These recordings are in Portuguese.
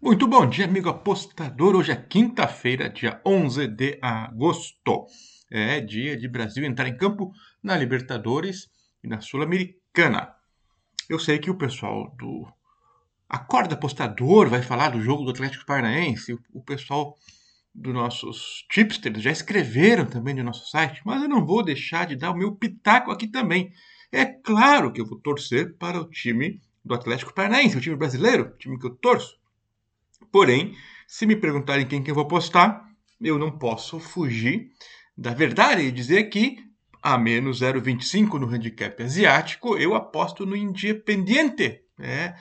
Muito bom dia, amigo apostador. Hoje é quinta-feira, dia 11 de agosto. É dia de Brasil entrar em campo na Libertadores e na Sul-Americana. Eu sei que o pessoal do Acorda Apostador vai falar do jogo do Atlético Paranaense. O pessoal dos nossos tipsters já escreveram também no nosso site, mas eu não vou deixar de dar o meu pitaco aqui também. É claro que eu vou torcer para o time do Atlético Paranaense, o time brasileiro, o time que eu torço. Porém, se me perguntarem quem que eu vou apostar, eu não posso fugir da verdade e dizer que a menos 0,25 no handicap asiático, eu aposto no Independiente. É,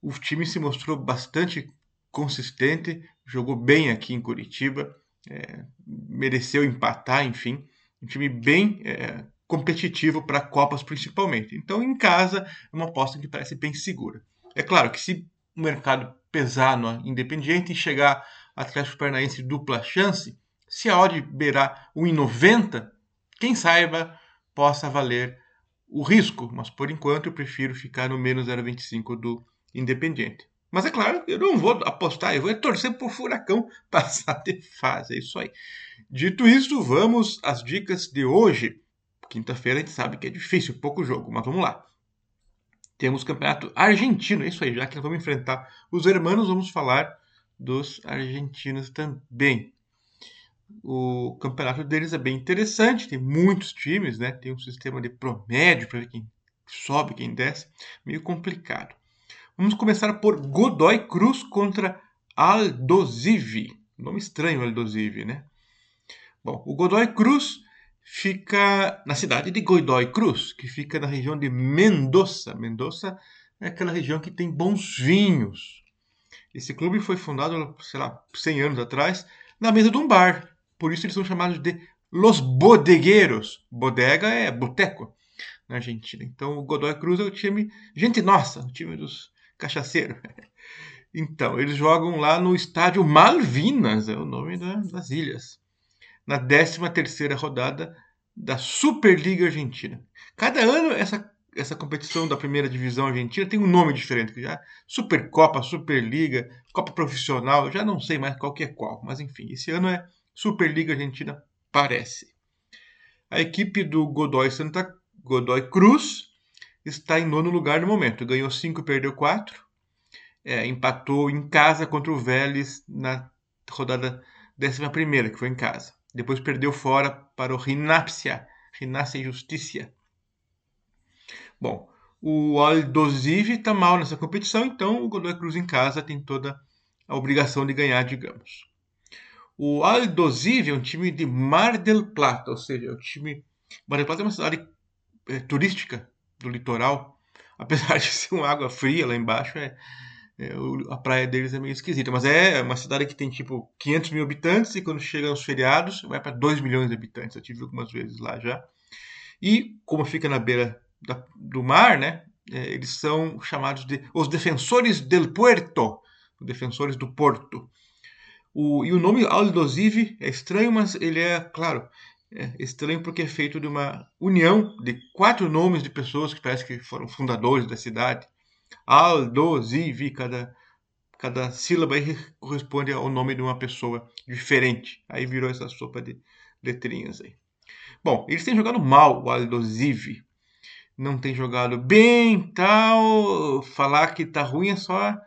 o time se mostrou bastante consistente, jogou bem aqui em Curitiba, é, mereceu empatar, enfim, um time bem é, competitivo para Copas principalmente. Então, em casa, é uma aposta que parece bem segura. É claro que se o mercado pesar no Independiente e chegar Atlético Paranaense dupla chance, se a odd beirar 1,90, quem saiba possa valer o risco, mas por enquanto eu prefiro ficar no menos 0,25 do Independiente. Mas é claro, eu não vou apostar, eu vou torcer por Furacão passar de fase, é isso aí. Dito isso, vamos às dicas de hoje. Quinta-feira a gente sabe que é difícil, pouco jogo, mas vamos lá. Temos campeonato argentino, é isso aí, já que vamos enfrentar os hermanos, vamos falar dos argentinos também. O campeonato deles é bem interessante, tem muitos times, né? Tem um sistema de promédio para ver quem sobe, quem desce, meio complicado. Vamos começar por Godoy Cruz contra Aldosivi. Nome estranho, Aldosivi, né? Bom, o Godoy Cruz fica na cidade de Godoy Cruz, que fica na região de Mendoza. Mendoza é aquela região que tem bons vinhos. Esse clube foi fundado, sei lá, 100 anos atrás, na mesa de um bar. Por isso eles são chamados de Los Bodegueiros. Bodega é boteco na Argentina. Então o Godoy Cruz é o time, gente nossa, o time dos cachaceiros. Então, eles jogam lá no estádio Malvinas, é o nome da, das ilhas na 13ª rodada da Superliga Argentina. Cada ano essa essa competição da primeira divisão argentina tem um nome diferente, já Supercopa, Superliga, Copa Profissional, já não sei mais qual que é qual, mas enfim, esse ano é Superliga Argentina, parece. A equipe do Godoy Santa Godoy Cruz está em nono lugar no momento, ganhou 5, perdeu 4, é, empatou em casa contra o Vélez na rodada 11 que foi em casa. Depois perdeu fora para o Rinápsia, Rinácia Justiça. Bom, o Aldosivi está mal nessa competição, então o Godoy Cruz em casa tem toda a obrigação de ganhar, digamos. O Aldosivi é um time de Mar del Plata, ou seja, é um time. Mar del Plata é uma cidade é, turística do litoral, apesar de ser uma água fria lá embaixo, é, é, a praia deles é meio esquisita, mas é uma cidade que tem tipo 500 mil habitantes e quando chegam os feriados vai para 2 milhões de habitantes. Eu tive algumas vezes lá já. E como fica na beira da, do mar, né? É, eles são chamados de os defensores del puerto, defensores do porto. O, e o nome Aldosive é estranho, mas ele é, claro, é estranho porque é feito de uma união de quatro nomes de pessoas que parece que foram fundadores da cidade. Aldosivi, cada, cada sílaba aí corresponde ao nome de uma pessoa diferente. Aí virou essa sopa de letrinhas aí. Bom, eles têm jogado mal o Aldosivi. Não tem jogado bem, tal. Falar que tá ruim é só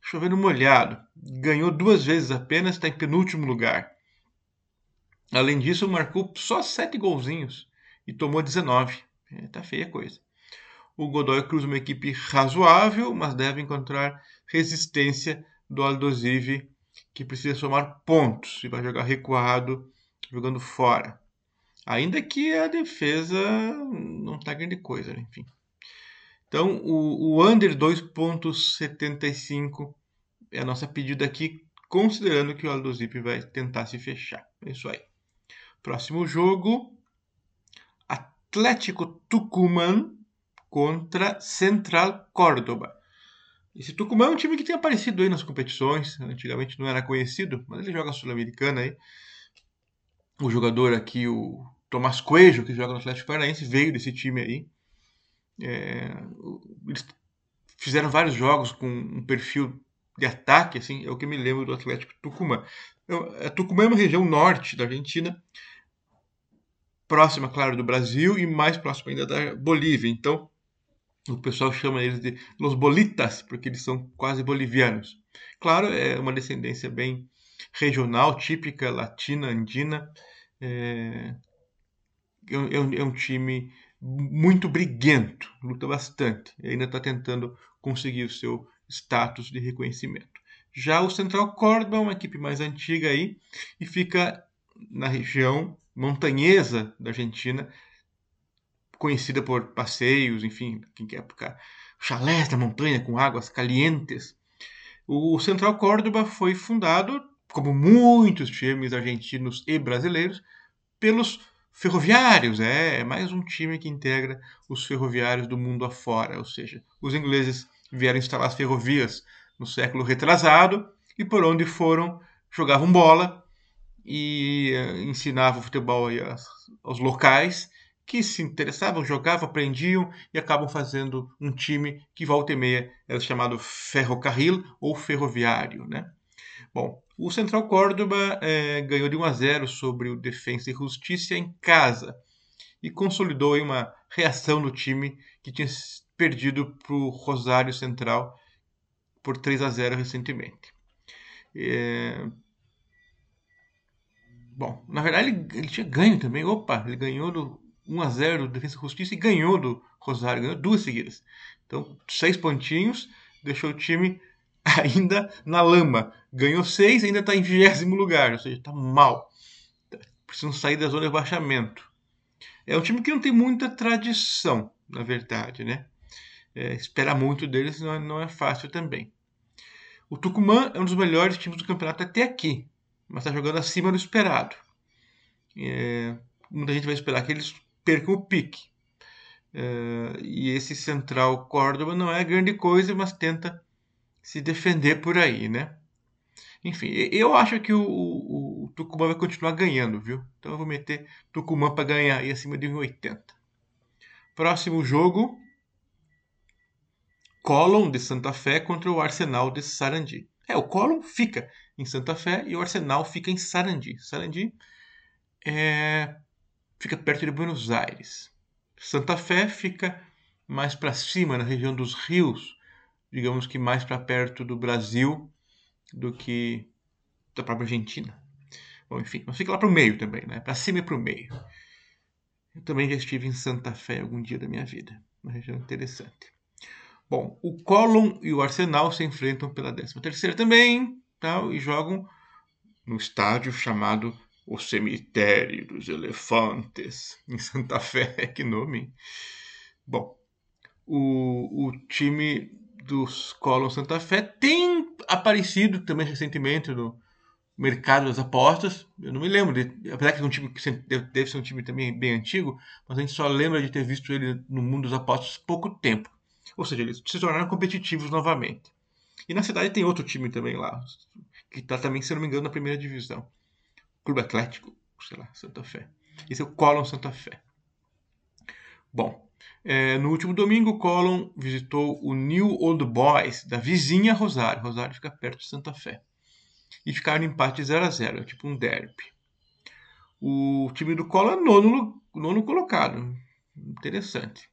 chovendo molhado. Ganhou duas vezes apenas, está em penúltimo lugar. Além disso, marcou só sete golzinhos e tomou 19. É, tá feia a coisa. O Godoy Cruz é uma equipe razoável, mas deve encontrar resistência do Aldosive, que precisa somar pontos e vai jogar recuado, jogando fora. Ainda que a defesa não está grande coisa, né? enfim. Então, o, o under 2.75 é a nossa pedida aqui, considerando que o Aldosive vai tentar se fechar. É isso aí. Próximo jogo, Atlético Tucumã contra Central Córdoba. Esse Tucumã é um time que tem aparecido aí nas competições, antigamente não era conhecido, mas ele joga Sul-Americana aí. O jogador aqui, o Tomás Coelho, que joga no Atlético Paranaense, veio desse time aí. É, eles fizeram vários jogos com um perfil de ataque, assim, é o que me lembro do Atlético Tucumã. A Tucumã é uma região norte da Argentina, próxima, claro, do Brasil e mais próxima ainda da Bolívia. Então, o pessoal chama eles de Los Bolitas, porque eles são quase bolivianos. Claro, é uma descendência bem regional, típica latina, andina. É, é, um, é um time muito briguento, luta bastante, e ainda está tentando conseguir o seu status de reconhecimento. Já o Central Córdoba é uma equipe mais antiga aí e fica na região montanhesa da Argentina, conhecida por passeios, enfim, quem quer ficar chalés na montanha com águas calientes. O Central Córdoba foi fundado, como muitos times argentinos e brasileiros, pelos ferroviários. É, é mais um time que integra os ferroviários do mundo afora, ou seja, os ingleses vieram instalar as ferrovias no século retrasado e por onde foram jogavam bola e uh, ensinavam futebol aos, aos locais que se interessavam, jogavam, aprendiam e acabam fazendo um time que volta e meia era chamado ferrocarril ou ferroviário, né? Bom, o Central Córdoba é, ganhou de 1 a 0 sobre o Defensa e Justiça em casa e consolidou uma reação do time que tinha perdido para o Rosário Central por 3 a 0 recentemente. É... Bom, na verdade ele, ele, tinha ganho também. Opa, ele ganhou do 1 a 0 do Defesa Justiça e ganhou do Rosário, ganhou duas seguidas. Então, seis pontinhos, deixou o time ainda na lama. Ganhou seis, ainda está em vigésimo lugar, ou seja, está mal. Precisam sair da zona de baixamento. É um time que não tem muita tradição, na verdade, né? É, esperar muito deles não é, não é fácil também. O Tucumã é um dos melhores times do campeonato até aqui, mas está jogando acima do esperado. É, muita gente vai esperar que eles percam o pique. É, e esse Central Córdoba não é grande coisa, mas tenta se defender por aí, né? Enfim, eu acho que o, o, o Tucumã vai continuar ganhando, viu? Então eu vou meter Tucumã para ganhar aí acima de 1,80. Próximo jogo, Colón de Santa Fé contra o Arsenal de Sarandi. É, o Colón fica em Santa Fé e o Arsenal fica em Sarandi. Sarandi é, fica perto de Buenos Aires. Santa Fé fica mais para cima, na região dos rios, digamos que mais para perto do Brasil do que da própria Argentina. Bom, enfim, mas fica lá para o meio também, né? Para cima e para o meio. Eu também já estive em Santa Fé algum dia da minha vida, uma região interessante. Bom, o Colón e o Arsenal se enfrentam pela 13 terceira também, tal, e jogam no estádio chamado o Cemitério dos Elefantes, em Santa Fé, que nome. Bom, o, o time dos Colon Santa Fé tem aparecido também recentemente no mercado das apostas. Eu não me lembro, de, apesar que é um time que deve, ser um time também bem antigo, mas a gente só lembra de ter visto ele no mundo das apostas pouco tempo. Ou seja, eles se tornaram competitivos novamente. E na cidade tem outro time também lá, que está também, se não me engano, na primeira divisão. Clube Atlético, sei lá, Santa Fé. Esse é o Colon Santa Fé. Bom, é, no último domingo, Colon visitou o New Old Boys, da vizinha Rosário. Rosário fica perto de Santa Fé. E ficaram em empate 0 a 0 é tipo um derby. O time do Colon é nono, nono colocado. Interessante.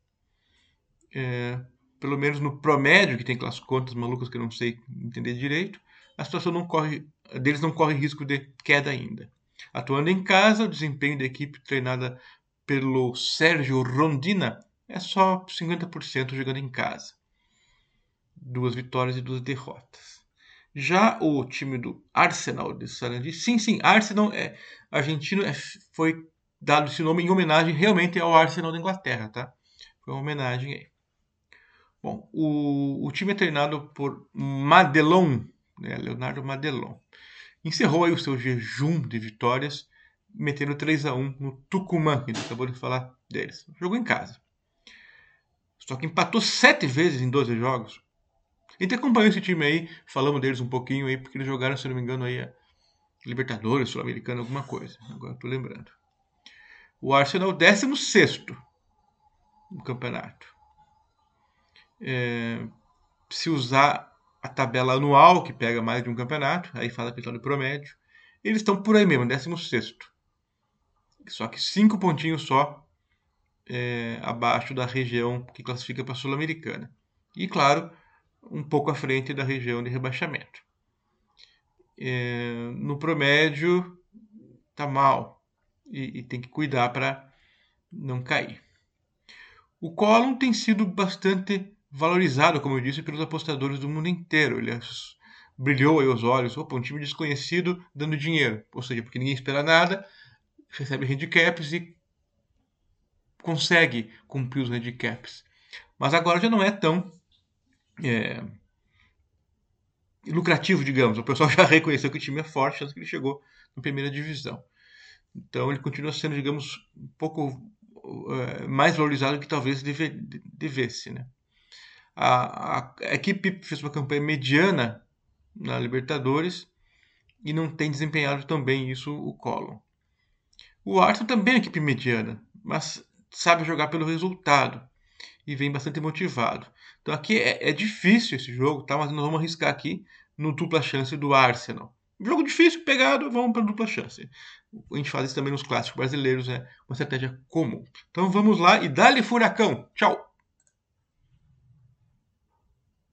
É, pelo menos no promédio, que tem aquelas contas malucas que eu não sei entender direito, a situação não corre, deles não corre risco de queda ainda. Atuando em casa, o desempenho da equipe treinada pelo Sérgio Rondina é só 50% jogando em casa. Duas vitórias e duas derrotas. Já o time do Arsenal de Sarandi, sim, sim, Arsenal é argentino, é, foi dado esse nome em homenagem realmente ao Arsenal da Inglaterra, tá? Foi uma homenagem aí. Bom, o, o time é treinado por Madelon, né, Leonardo Madelon. Encerrou aí o seu jejum de vitórias, metendo 3 a 1 no Tucumã, que a gente acabou de falar deles. Jogou em casa. Só que empatou sete vezes em 12 jogos. A gente acompanhou esse time aí, falamos deles um pouquinho aí, porque eles jogaram, se não me engano, aí a Libertadores, Sul-Americana, alguma coisa. Agora estou lembrando. O Arsenal, 16 no campeonato. É, se usar a tabela anual, que pega mais de um campeonato, aí faz a questão do promédio. Eles estão por aí mesmo, 16. Só que cinco pontinhos só é, abaixo da região que classifica para a Sul-Americana. E, claro, um pouco à frente da região de rebaixamento. É, no promédio, tá mal e, e tem que cuidar para não cair. O Column tem sido bastante valorizado, como eu disse, pelos apostadores do mundo inteiro. Ele brilhou aí os olhos. Opa, um time desconhecido dando dinheiro. Ou seja, porque ninguém espera nada, recebe handicaps e consegue cumprir os handicaps. Mas agora já não é tão é, lucrativo, digamos. O pessoal já reconheceu que o time é forte, tanto que ele chegou na primeira divisão. Então ele continua sendo, digamos, um pouco é, mais valorizado que talvez deve, devesse. Né? A, a, equipe fez uma campanha mediana na Libertadores e não tem desempenhado tão bem isso o Collor. O Arsenal também é equipe mediana, mas sabe jogar pelo resultado e vem bastante motivado. Então aqui é, é difícil esse jogo, tá? mas nós vamos arriscar aqui no dupla chance do Arsenal. Jogo difícil, pegado, vamos para dupla chance. A gente faz isso também nos clássicos brasileiros, é uma estratégia comum. Então vamos lá e dá-lhe furacão. Tchau!